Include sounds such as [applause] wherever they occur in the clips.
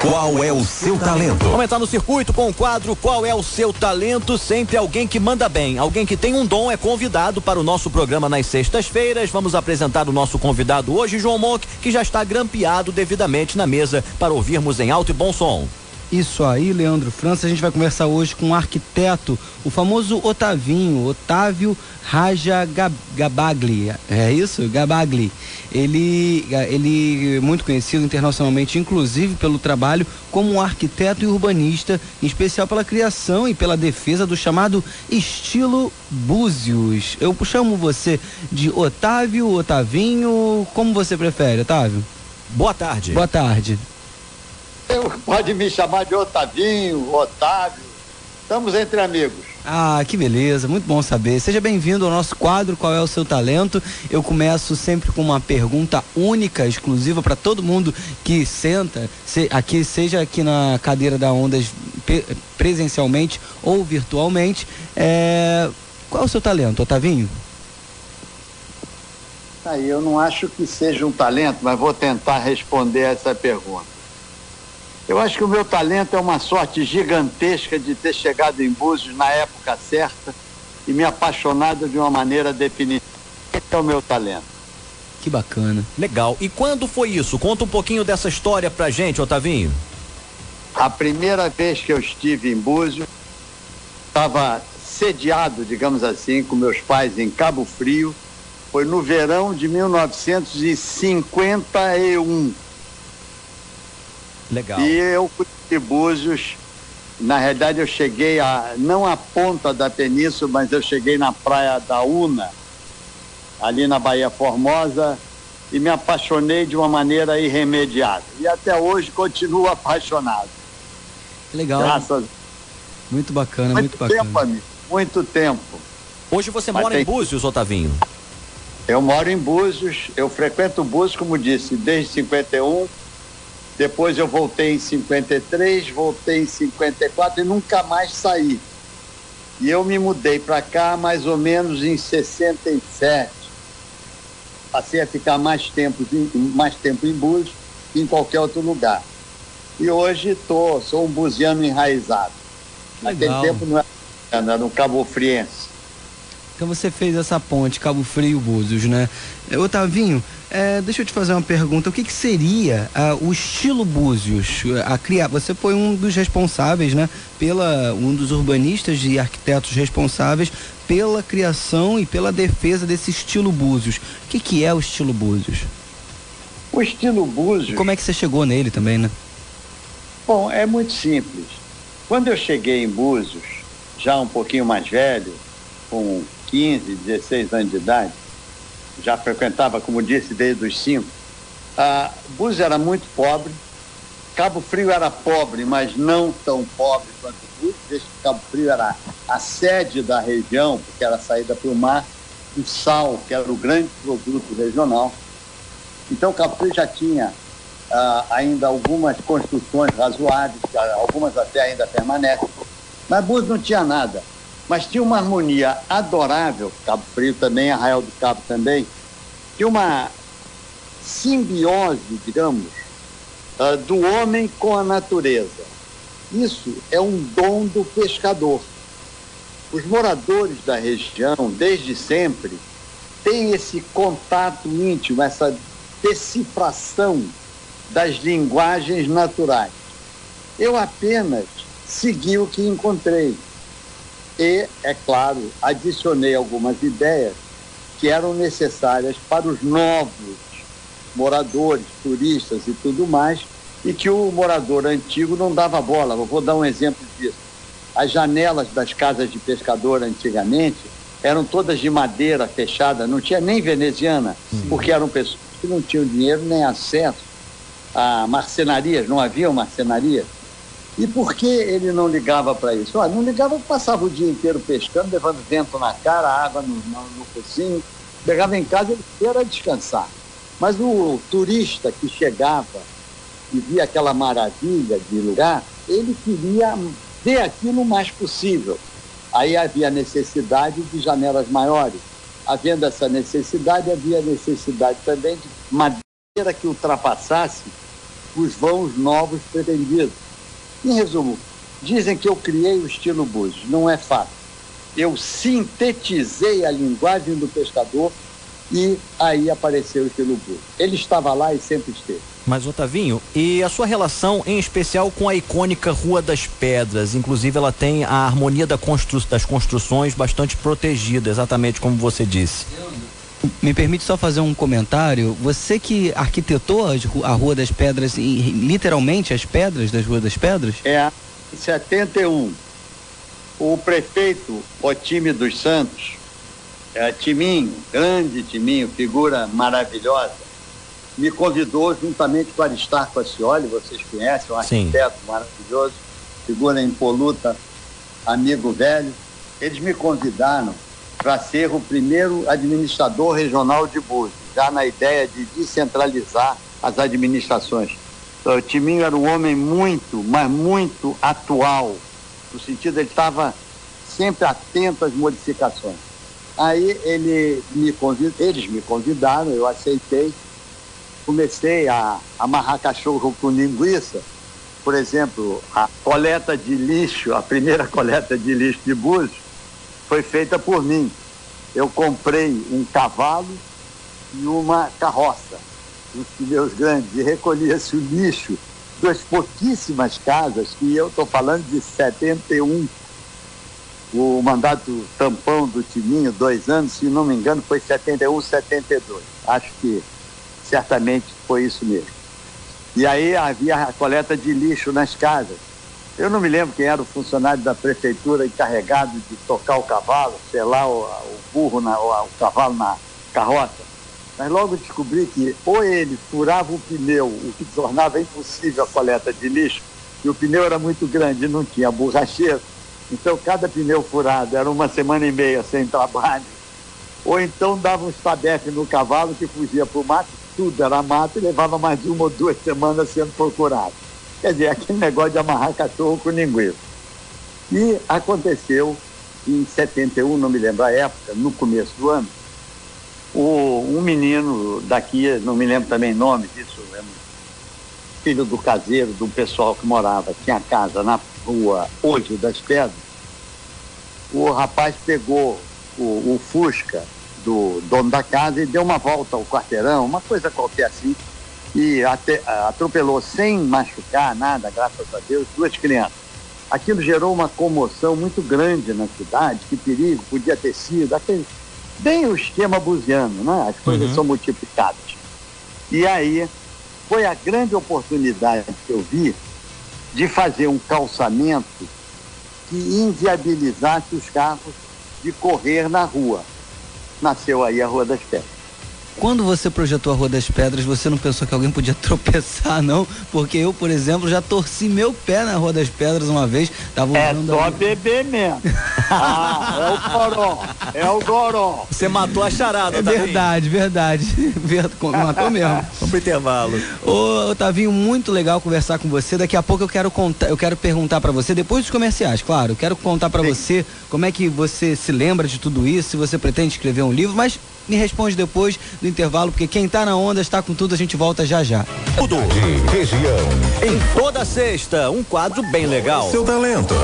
Qual é o seu talento? Vamos entrar no circuito com o quadro Qual é o seu talento? Sempre alguém que manda bem, alguém que tem um dom é convidado para o nosso programa nas sextas-feiras. Vamos apresentar o nosso convidado hoje, João Monk, que já está grampeado devidamente na mesa para ouvirmos em alto e bom som. Isso aí, Leandro França. A gente vai conversar hoje com um arquiteto, o famoso Otavinho, Otávio Raja Gabagli. É isso? Gabagli. Ele, ele é muito conhecido internacionalmente, inclusive pelo trabalho como um arquiteto e urbanista, em especial pela criação e pela defesa do chamado estilo Búzios. Eu chamo você de Otávio, Otavinho, como você prefere, Otávio? Boa tarde. Boa tarde. Eu, pode me chamar de Otavinho, Otávio. Estamos entre amigos. Ah, que beleza, muito bom saber. Seja bem-vindo ao nosso quadro Qual é o seu talento? Eu começo sempre com uma pergunta única, exclusiva para todo mundo que senta se, aqui, seja aqui na cadeira da Ondas presencialmente ou virtualmente. É, qual é o seu talento, Otavinho? Aí, eu não acho que seja um talento, mas vou tentar responder essa pergunta. Eu acho que o meu talento é uma sorte gigantesca de ter chegado em Búzios na época certa e me apaixonado de uma maneira definitiva. Esse é o meu talento. Que bacana. Legal. E quando foi isso? Conta um pouquinho dessa história pra gente, Otavinho. A primeira vez que eu estive em Búzios, estava sediado, digamos assim, com meus pais em Cabo Frio, foi no verão de 1951. Legal. E eu conheci Búzios, na realidade eu cheguei a, não à ponta da península, mas eu cheguei na praia da Una, ali na Bahia Formosa, e me apaixonei de uma maneira irremediável. E até hoje continuo [laughs] apaixonado. Legal. Graças Muito bacana, muito, muito bacana. Tempo, amigo, muito tempo. Hoje você Mas mora tem... em Búzios, Otavinho? Eu moro em Búzios, eu frequento Búzios, como disse, desde 51 depois eu voltei em 53, voltei em 54 e nunca mais saí. E eu me mudei para cá mais ou menos em 67. Passei a ficar mais tempo, mais tempo em Búzios que em qualquer outro lugar. E hoje tô, sou um buziano enraizado. Naquele tempo não era, era um cabo friense. Então você fez essa ponte Cabo Frio Búzios, né? Otavinho, é, deixa eu te fazer uma pergunta. O que, que seria uh, o estilo Búzios? A criar, você foi um dos responsáveis, né? Pela um dos urbanistas e arquitetos responsáveis pela criação e pela defesa desse estilo Búzios. O que, que é o estilo Búzios? O estilo Búzios. Como é que você chegou nele também, né? Bom, é muito simples. Quando eu cheguei em Búzios, já um pouquinho mais velho, com 15, 16 anos de idade, já frequentava, como disse, desde os cinco. Ah, Búzios era muito pobre, Cabo Frio era pobre, mas não tão pobre quanto Búzios, desde que Cabo Frio era a sede da região, porque era a saída para o mar, o sal, que era o grande produto regional. Então, Cabo Frio já tinha ah, ainda algumas construções razoáveis, algumas até ainda permanecem, mas Búzios não tinha nada mas tinha uma harmonia adorável, Cabo Frio também, Arraial do Cabo também, tinha uma simbiose, digamos, uh, do homem com a natureza. Isso é um dom do pescador. Os moradores da região, desde sempre, têm esse contato íntimo, essa decifração das linguagens naturais. Eu apenas segui o que encontrei e, é claro, adicionei algumas ideias que eram necessárias para os novos moradores, turistas e tudo mais, e que o morador antigo não dava bola. Eu vou dar um exemplo disso. As janelas das casas de pescador antigamente eram todas de madeira fechada, não tinha nem veneziana, Sim. porque eram pessoas que não tinham dinheiro nem acesso a marcenarias, não havia marcenarias. E por que ele não ligava para isso? Olha, não ligava, passava o dia inteiro pescando, levando vento na cara, água no, no, no focinho, chegava em casa ele era descansar. Mas o turista que chegava e via aquela maravilha de lugar, ele queria ver aquilo o mais possível. Aí havia necessidade de janelas maiores. Havendo essa necessidade, havia necessidade também de madeira que ultrapassasse os vãos novos pretendidos. Em resumo, dizem que eu criei o estilo Búzios. Não é fato. Eu sintetizei a linguagem do pescador e aí apareceu o estilo Búzios. Ele estava lá e sempre esteve. Mas, Otavinho, e a sua relação em especial com a icônica Rua das Pedras? Inclusive, ela tem a harmonia da constru das construções bastante protegida, exatamente como você disse. Me permite só fazer um comentário. Você que arquitetou a Rua das Pedras, literalmente as pedras das Rua das Pedras? É, em 71. O prefeito Otime dos Santos, é, Timinho, grande Timinho, figura maravilhosa, me convidou juntamente com Aristarco Acioli, vocês conhecem, um arquiteto Sim. maravilhoso, figura impoluta, amigo velho. Eles me convidaram para ser o primeiro administrador regional de Búzios, já na ideia de descentralizar as administrações. Então, o Timinho era um homem muito, mas muito atual, no sentido ele estava sempre atento às modificações. Aí ele me convid... eles me convidaram, eu aceitei, comecei a amarrar cachorro com linguiça, por exemplo, a coleta de lixo, a primeira [laughs] coleta de lixo de Búzios, foi feita por mim. Eu comprei um cavalo e uma carroça, os pneus grandes, e recolhia-se o lixo das pouquíssimas casas, que eu estou falando de 71. O mandato tampão do Timinho, dois anos, se não me engano, foi 71, 72. Acho que certamente foi isso mesmo. E aí havia a coleta de lixo nas casas. Eu não me lembro quem era o funcionário da prefeitura encarregado de tocar o cavalo, sei lá, o, o burro, na, o, o cavalo na carroça. Mas logo descobri que ou ele furava o pneu, o que tornava impossível a coleta de lixo, e o pneu era muito grande não tinha borracheiro. Então cada pneu furado era uma semana e meia sem trabalho. Ou então dava um estabefe no cavalo que fugia para o mato tudo era mato e levava mais de uma ou duas semanas sendo procurado. Quer dizer, aquele negócio de amarrar cachorro com linguiça. E aconteceu em 71, não me lembro a época, no começo do ano, o, um menino daqui, não me lembro também nome disso, filho do caseiro, do pessoal que morava, tinha casa na rua Hoje das Pedras, o rapaz pegou o, o Fusca do dono da casa e deu uma volta ao quarteirão, uma coisa qualquer assim, e até, atropelou sem machucar nada, graças a Deus, duas crianças. Aquilo gerou uma comoção muito grande na cidade, que perigo podia ter sido, aquele, bem o esquema buziano, né? as coisas uhum. são multiplicadas. E aí foi a grande oportunidade que eu vi de fazer um calçamento que inviabilizasse os carros de correr na rua nasceu aí a Rua das Pedras. Quando você projetou a Rua das Pedras, você não pensou que alguém podia [laughs] tropeçar, não? Porque eu, por exemplo, já torci meu pé na Rua das Pedras uma vez. Tava é só a... beber mesmo. ah, é o goró. É o goró. Você matou a charada, É verdade, verdade. [laughs] Matou mesmo. [laughs] Vamos pro intervalo. Ô, Otavinho, muito legal conversar com você. Daqui a pouco eu quero contar, eu quero perguntar para você, depois dos comerciais, claro, eu quero contar para você como é que você se lembra de tudo isso, se você pretende escrever um livro, mas me responde depois do intervalo, porque quem tá na onda está com tudo, a gente volta já já. Tudo de região. Em toda sexta, um quadro bem legal. Seu talento.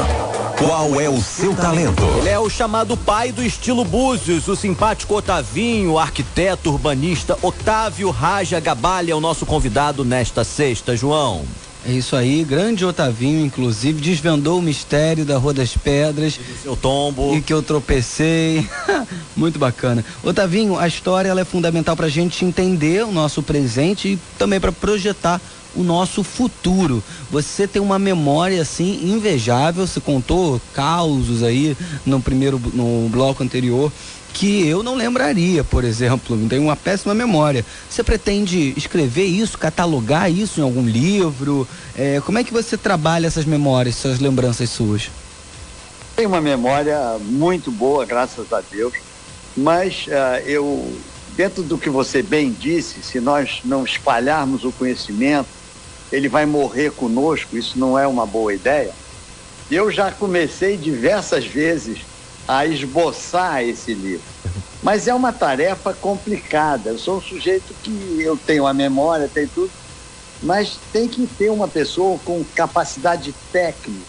Qual é o seu talento? Ele é o chamado pai do estilo Búzios, o simpático Otavinho, arquiteto urbanista Otávio Raja Gabalha é o nosso convidado nesta sexta, João. É isso aí, grande Otavinho, inclusive, desvendou o mistério da Rua das Pedras. Seu tombo. E que eu tropecei. [laughs] Muito bacana. Otavinho, a história ela é fundamental para a gente entender o nosso presente e também para projetar o nosso futuro. Você tem uma memória assim invejável, você contou causos aí no primeiro no bloco anterior que eu não lembraria, por exemplo, tenho uma péssima memória. Você pretende escrever isso, catalogar isso em algum livro? É, como é que você trabalha essas memórias, essas lembranças suas? Tenho uma memória muito boa, graças a Deus, mas uh, eu, dentro do que você bem disse, se nós não espalharmos o conhecimento, ele vai morrer conosco, isso não é uma boa ideia. Eu já comecei diversas vezes a esboçar esse livro. Mas é uma tarefa complicada. Eu sou um sujeito que eu tenho a memória, tenho tudo, mas tem que ter uma pessoa com capacidade técnica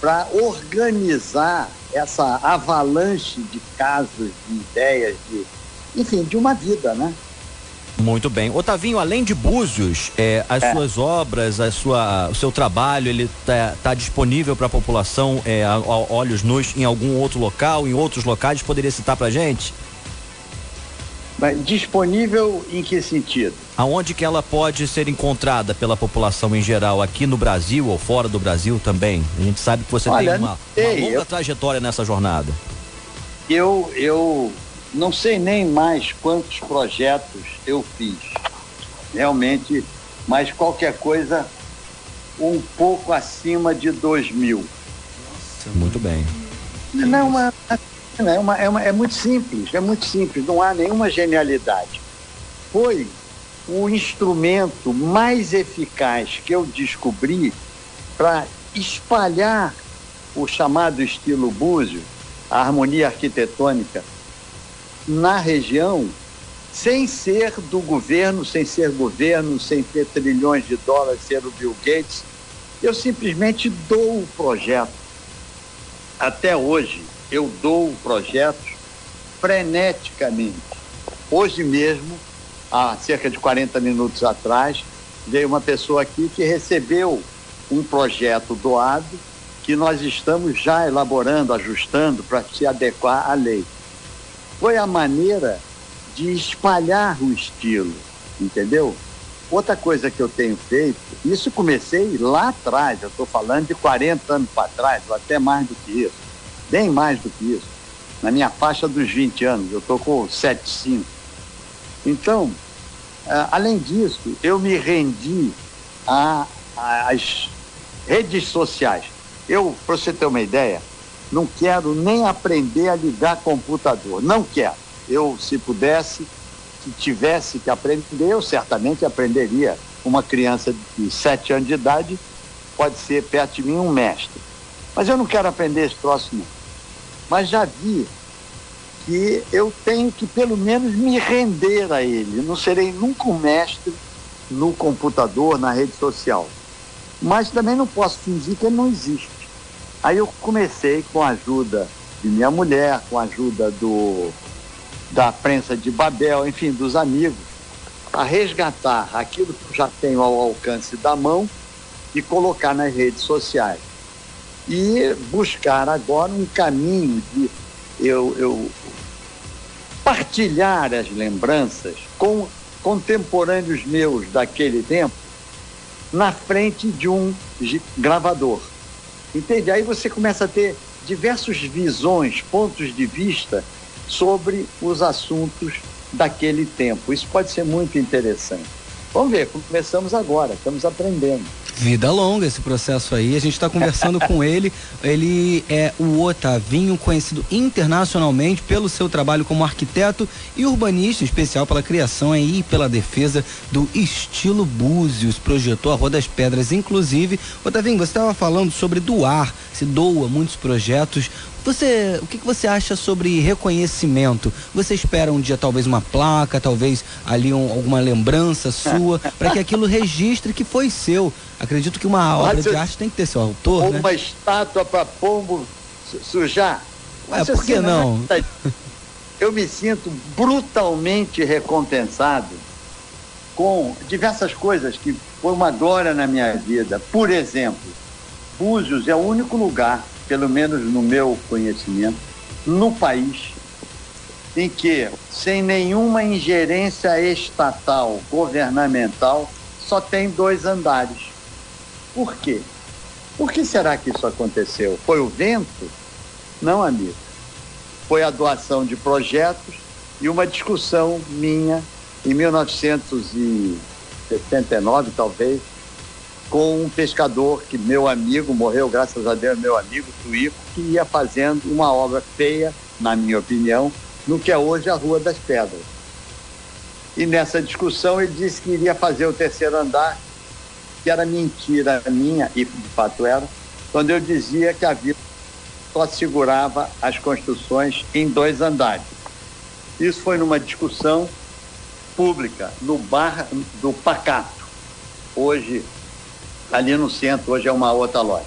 para organizar essa avalanche de casos, de ideias, de, enfim, de uma vida, né? Muito bem. Otavinho, além de Búzios, é, as é. suas obras, a sua, o seu trabalho, ele está tá disponível para a população é, a, a olhos nus em algum outro local, em outros locais? Poderia citar para gente? Mas disponível em que sentido? Aonde que ela pode ser encontrada pela população em geral, aqui no Brasil ou fora do Brasil também? A gente sabe que você Olha, tem uma, uma longa eu... trajetória nessa jornada. Eu, eu não sei nem mais quantos projetos eu fiz. Realmente, mas qualquer coisa um pouco acima de dois mil. Nossa, muito bem. Não, uma, é, uma, é, uma, é muito simples, é muito simples, não há nenhuma genialidade. Foi o instrumento mais eficaz que eu descobri para espalhar o chamado estilo búzio, a harmonia arquitetônica, na região, sem ser do governo, sem ser governo, sem ter trilhões de dólares, ser o Bill Gates. Eu simplesmente dou o projeto. Até hoje, eu dou projetos freneticamente. Hoje mesmo, há cerca de 40 minutos atrás, veio uma pessoa aqui que recebeu um projeto doado que nós estamos já elaborando, ajustando para se adequar à lei. Foi a maneira de espalhar o estilo, entendeu? Outra coisa que eu tenho feito, isso comecei lá atrás, eu estou falando de 40 anos para trás, ou até mais do que isso bem mais do que isso. Na minha faixa dos 20 anos, eu estou com 7,5. Então, além disso, eu me rendi às redes sociais. Eu, para você ter uma ideia, não quero nem aprender a ligar computador. Não quero. Eu, se pudesse, se tivesse que aprender, eu certamente aprenderia. Uma criança de 7 anos de idade pode ser perto de mim um mestre. Mas eu não quero aprender esse troço, não mas já vi que eu tenho que pelo menos me render a ele. Não serei nunca um mestre no computador, na rede social. Mas também não posso fingir que ele não existe. Aí eu comecei com a ajuda de minha mulher, com a ajuda do, da prensa de Babel, enfim, dos amigos, a resgatar aquilo que já tenho ao alcance da mão e colocar nas redes sociais e buscar agora um caminho de eu, eu partilhar as lembranças com contemporâneos meus daquele tempo na frente de um gravador. Entende? Aí você começa a ter diversas visões, pontos de vista sobre os assuntos daquele tempo. Isso pode ser muito interessante. Vamos ver, começamos agora, estamos aprendendo. Vida longa esse processo aí. A gente está conversando [laughs] com ele. Ele é o Otavinho, conhecido internacionalmente pelo seu trabalho como arquiteto e urbanista, especial pela criação aí e pela defesa do estilo Búzios. Projetou a Rua das Pedras, inclusive. Otavinho, você estava falando sobre doar, se doa muitos projetos. Você, o que, que, você acha sobre reconhecimento? Você espera um dia talvez uma placa, talvez ali um, alguma lembrança sua, [laughs] para que aquilo registre que foi seu. Acredito que uma obra de arte tem que ter seu autor, Ou né? uma estátua para pombo sujar. Mas por que não? Eu me sinto brutalmente recompensado com diversas coisas que foi uma glória na minha vida. Por exemplo, Búzios é o único lugar pelo menos no meu conhecimento, no país, em que, sem nenhuma ingerência estatal, governamental, só tem dois andares. Por quê? Por que será que isso aconteceu? Foi o vento? Não, amigo. Foi a doação de projetos e uma discussão minha em 1979, talvez, com um pescador que meu amigo morreu, graças a Deus, meu amigo Tuíco, que ia fazendo uma obra feia, na minha opinião, no que é hoje a Rua das Pedras. E nessa discussão ele disse que iria fazer o terceiro andar, que era mentira minha, e de fato era, quando eu dizia que a vila só segurava as construções em dois andares. Isso foi numa discussão pública no bar do Pacato hoje ali no centro, hoje é uma outra loja.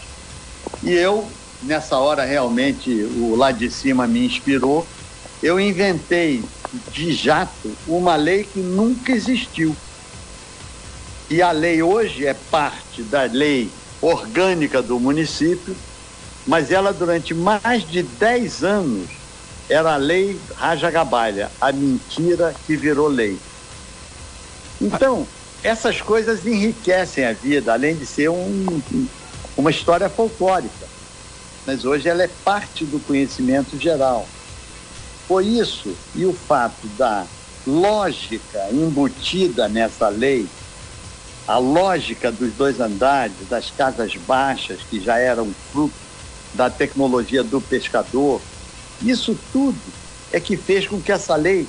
E eu, nessa hora, realmente, o lá de cima me inspirou. Eu inventei de jato uma lei que nunca existiu. E a lei hoje é parte da lei orgânica do município, mas ela durante mais de 10 anos era a lei Raja Gabalha, a mentira que virou lei. Então, essas coisas enriquecem a vida, além de ser um, uma história folclórica. Mas hoje ela é parte do conhecimento geral. Por isso, e o fato da lógica embutida nessa lei, a lógica dos dois andares, das casas baixas, que já eram fruto da tecnologia do pescador, isso tudo é que fez com que essa lei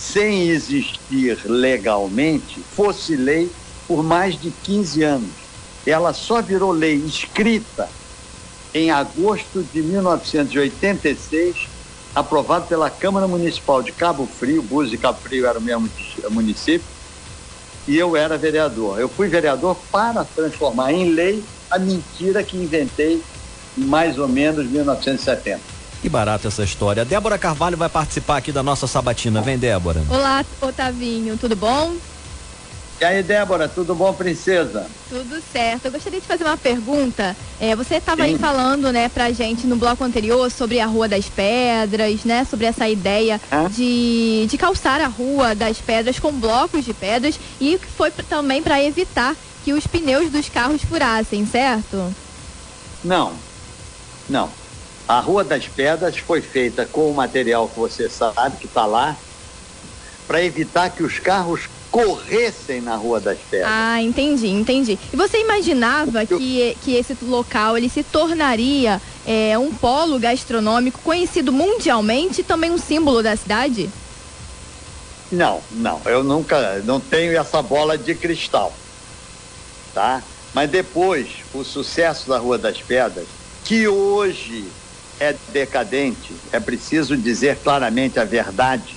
sem existir legalmente, fosse lei por mais de 15 anos. Ela só virou lei escrita em agosto de 1986, aprovado pela Câmara Municipal de Cabo Frio, Búzios e Cabo Frio era o mesmo município, e eu era vereador. Eu fui vereador para transformar em lei a mentira que inventei em mais ou menos 1970. Que barato essa história. Débora Carvalho vai participar aqui da nossa sabatina. Vem, Débora. Olá, Otavinho, tudo bom? E aí, Débora, tudo bom, princesa? Tudo certo. Eu gostaria de fazer uma pergunta. É, você estava aí falando, né, pra gente no bloco anterior sobre a Rua das Pedras, né, sobre essa ideia de, de calçar a Rua das Pedras com blocos de pedras e que foi também para evitar que os pneus dos carros furassem, certo? Não, não. A Rua das Pedras foi feita com o material que você sabe, que está lá, para evitar que os carros corressem na Rua das Pedras. Ah, entendi, entendi. E você imaginava Eu... que, que esse local ele se tornaria é, um polo gastronômico conhecido mundialmente e também um símbolo da cidade? Não, não. Eu nunca, não tenho essa bola de cristal, tá? Mas depois, o sucesso da Rua das Pedras, que hoje é decadente, é preciso dizer claramente a verdade,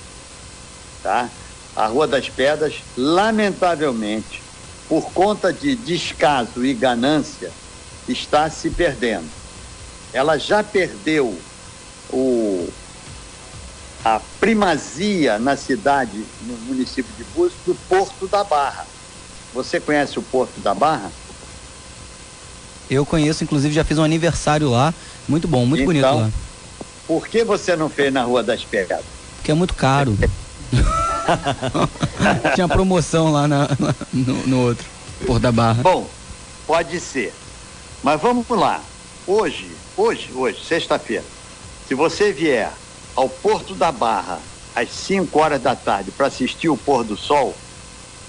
tá? A Rua das Pedras, lamentavelmente, por conta de descaso e ganância, está se perdendo. Ela já perdeu o, a primazia na cidade, no município de Búzios, do Porto da Barra. Você conhece o Porto da Barra? Eu conheço, inclusive já fiz um aniversário lá muito bom, muito então, bonito lá. Por que você não fez na Rua das Pegadas? Porque é muito caro. [laughs] [laughs] Tinha promoção lá na, no, no, outro, por da Barra. Bom, pode ser. Mas vamos lá. Hoje, hoje, hoje, sexta-feira, se você vier ao Porto da Barra às 5 horas da tarde para assistir o pôr do sol,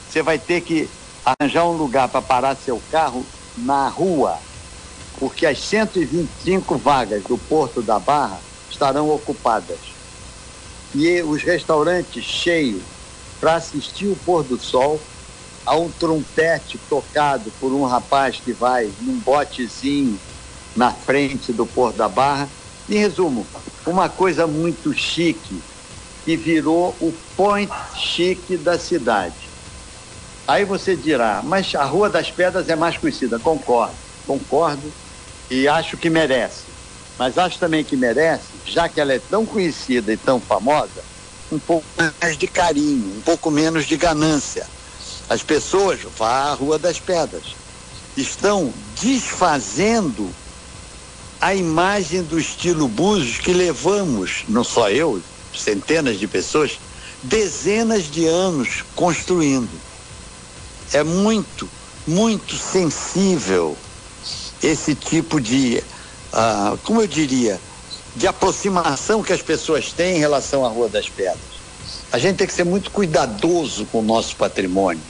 você vai ter que arranjar um lugar para parar seu carro na rua porque as 125 vagas do Porto da Barra estarão ocupadas. E os restaurantes cheios para assistir o pôr do sol, a um trompete tocado por um rapaz que vai num botezinho na frente do Porto da Barra. Em resumo, uma coisa muito chique que virou o point chique da cidade. Aí você dirá, mas a Rua das Pedras é mais conhecida. Concordo, concordo e acho que merece. Mas acho também que merece, já que ela é tão conhecida e tão famosa, um pouco mais de carinho, um pouco menos de ganância. As pessoas, vá à Rua das Pedras, estão desfazendo a imagem do estilo Búzios que levamos, não só eu, centenas de pessoas, dezenas de anos construindo. É muito, muito sensível esse tipo de, uh, como eu diria, de aproximação que as pessoas têm em relação à Rua das Pedras. A gente tem que ser muito cuidadoso com o nosso patrimônio.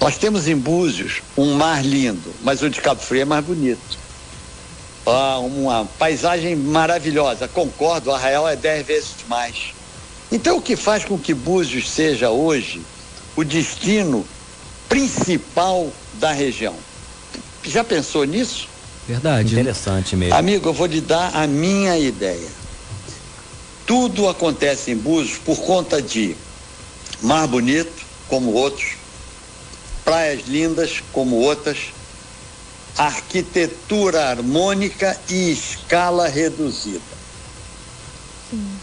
Nós temos em Búzios um mar lindo, mas o de Cabo Frio é mais bonito. Ah, uma paisagem maravilhosa, concordo, Arraial é dez vezes mais. Então, o que faz com que Búzios seja hoje o destino principal da região? Já pensou nisso? Verdade. Interessante mesmo. Amigo, eu vou lhe dar a minha ideia. Tudo acontece em Búzios por conta de mar bonito, como outros, praias lindas como outras, arquitetura harmônica e escala reduzida.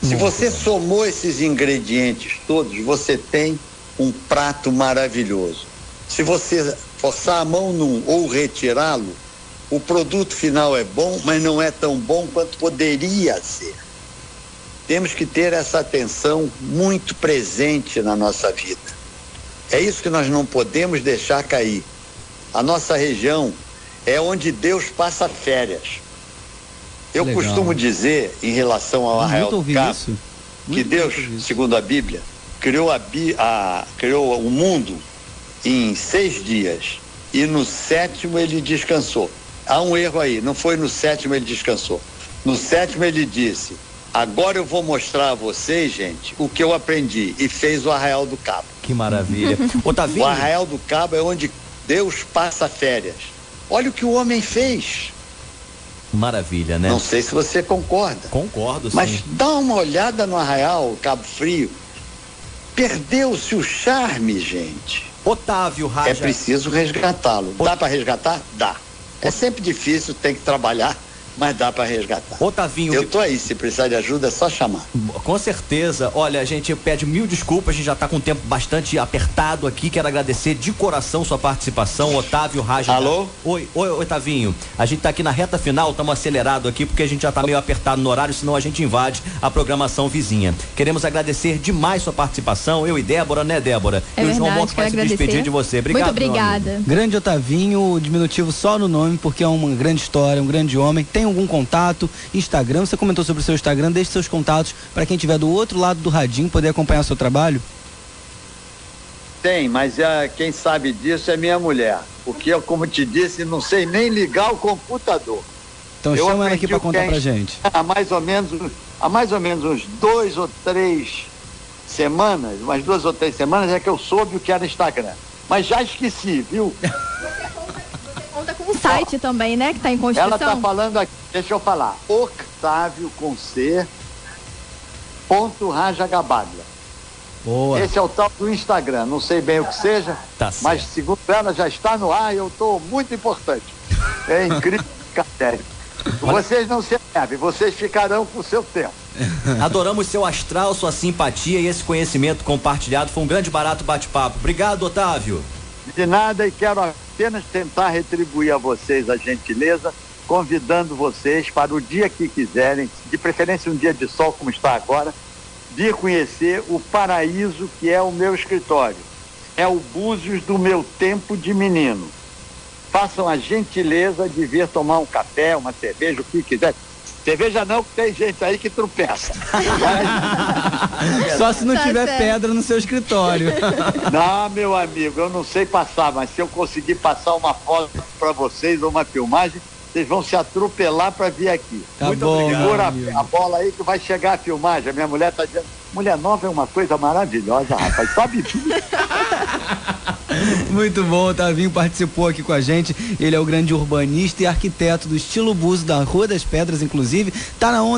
Se você somou esses ingredientes todos, você tem um prato maravilhoso. Se você forçar a mão num ou retirá-lo, o produto final é bom, mas não é tão bom quanto poderia ser. Temos que ter essa atenção muito presente na nossa vida. É isso que nós não podemos deixar cair. A nossa região é onde Deus passa férias. Eu Legal. costumo dizer, em relação ao Arraial do Cabo, que Deus, segundo a Bíblia, criou, a, a- criou o mundo em seis dias e no sétimo ele descansou. Há um erro aí, não foi no sétimo ele descansou. No sétimo ele disse: Agora eu vou mostrar a vocês, gente, o que eu aprendi. E fez o Arraial do Cabo. Que maravilha. [laughs] Otavinho, O Arraial do Cabo é onde Deus passa férias. Olha o que o homem fez. maravilha, né? Não sei se você concorda. Concordo, sim. Mas dá uma olhada no Arraial, Cabo Frio. Perdeu-se o charme, gente. Otávio É Raja. preciso resgatá-lo. Dá para resgatar? Dá. É sempre difícil, tem que trabalhar, mas dá para resgatar. Otavinho, Eu tô aí, se precisar de ajuda é só chamar. Com certeza. Olha, a gente pede mil desculpas, a gente já está com o tempo bastante apertado aqui. Quero agradecer de coração sua participação, Otávio Raja. Alô? Oi, oi, Otavinho. A gente está aqui na reta final, estamos acelerados aqui porque a gente já está meio apertado no horário, senão a gente invade a programação vizinha. Queremos agradecer demais sua participação, eu e Débora, né, Débora? É e o João verdade, Monk vai se despedir agradecer. de você. Obrigado. Muito obrigada. Grande Otavinho, diminutivo só no nome, porque é uma grande história, um grande homem. Tem algum contato? Instagram? Você comentou sobre o seu Instagram, deixe seus contatos para quem estiver do outro lado do radinho poder acompanhar o seu trabalho. Tem, mas é, quem sabe disso é minha mulher. Porque eu, como te disse, não sei nem ligar o computador. Então Eu chama ela aqui para contar pra ins- gente. Há mais ou menos, há mais ou menos uns dois ou três semanas, umas duas ou três semanas é que eu soube o que era Instagram. Mas já esqueci, viu? [laughs] Site também, né? Que está em Ela construção. está falando aqui, deixa eu falar. Octávio com C. Ponto Raja Gabaglia. Boa. Esse é o tal do Instagram. Não sei bem o que seja, Tá mas certo. segundo ela já está no ar e eu estou muito importante. É incrível. [laughs] Vocês não se atrevem, vocês ficarão com o seu tempo. [laughs] Adoramos seu astral, sua simpatia e esse conhecimento compartilhado. Foi um grande barato bate-papo. Obrigado, Otávio. De nada e quero apenas tentar retribuir a vocês a gentileza, convidando vocês para o dia que quiserem, de preferência um dia de sol como está agora, vir conhecer o paraíso que é o meu escritório. É o Búzios do meu tempo de menino. Façam a gentileza de vir tomar um café, uma cerveja, o que quiser. Cerveja não, que tem gente aí que tropeça. [laughs] [laughs] Só se não Tá tiver certo. pedra no seu escritório. [laughs] Não, meu amigo, eu não sei passar, mas se eu conseguir passar uma foto para vocês ou uma filmagem, vocês vão se atropelar para vir aqui. Tá Muito bom, obrigado, Segura a, bola aí que vai chegar a filmagem. A minha mulher está dizendo, mulher nova é uma coisa maravilhosa, rapaz. Sobe [laughs] Muito bom, o Tavinho participou aqui com a gente. Ele é o grande urbanista e arquiteto do estilo Buzo da Rua das Pedras, inclusive. Tá na onda.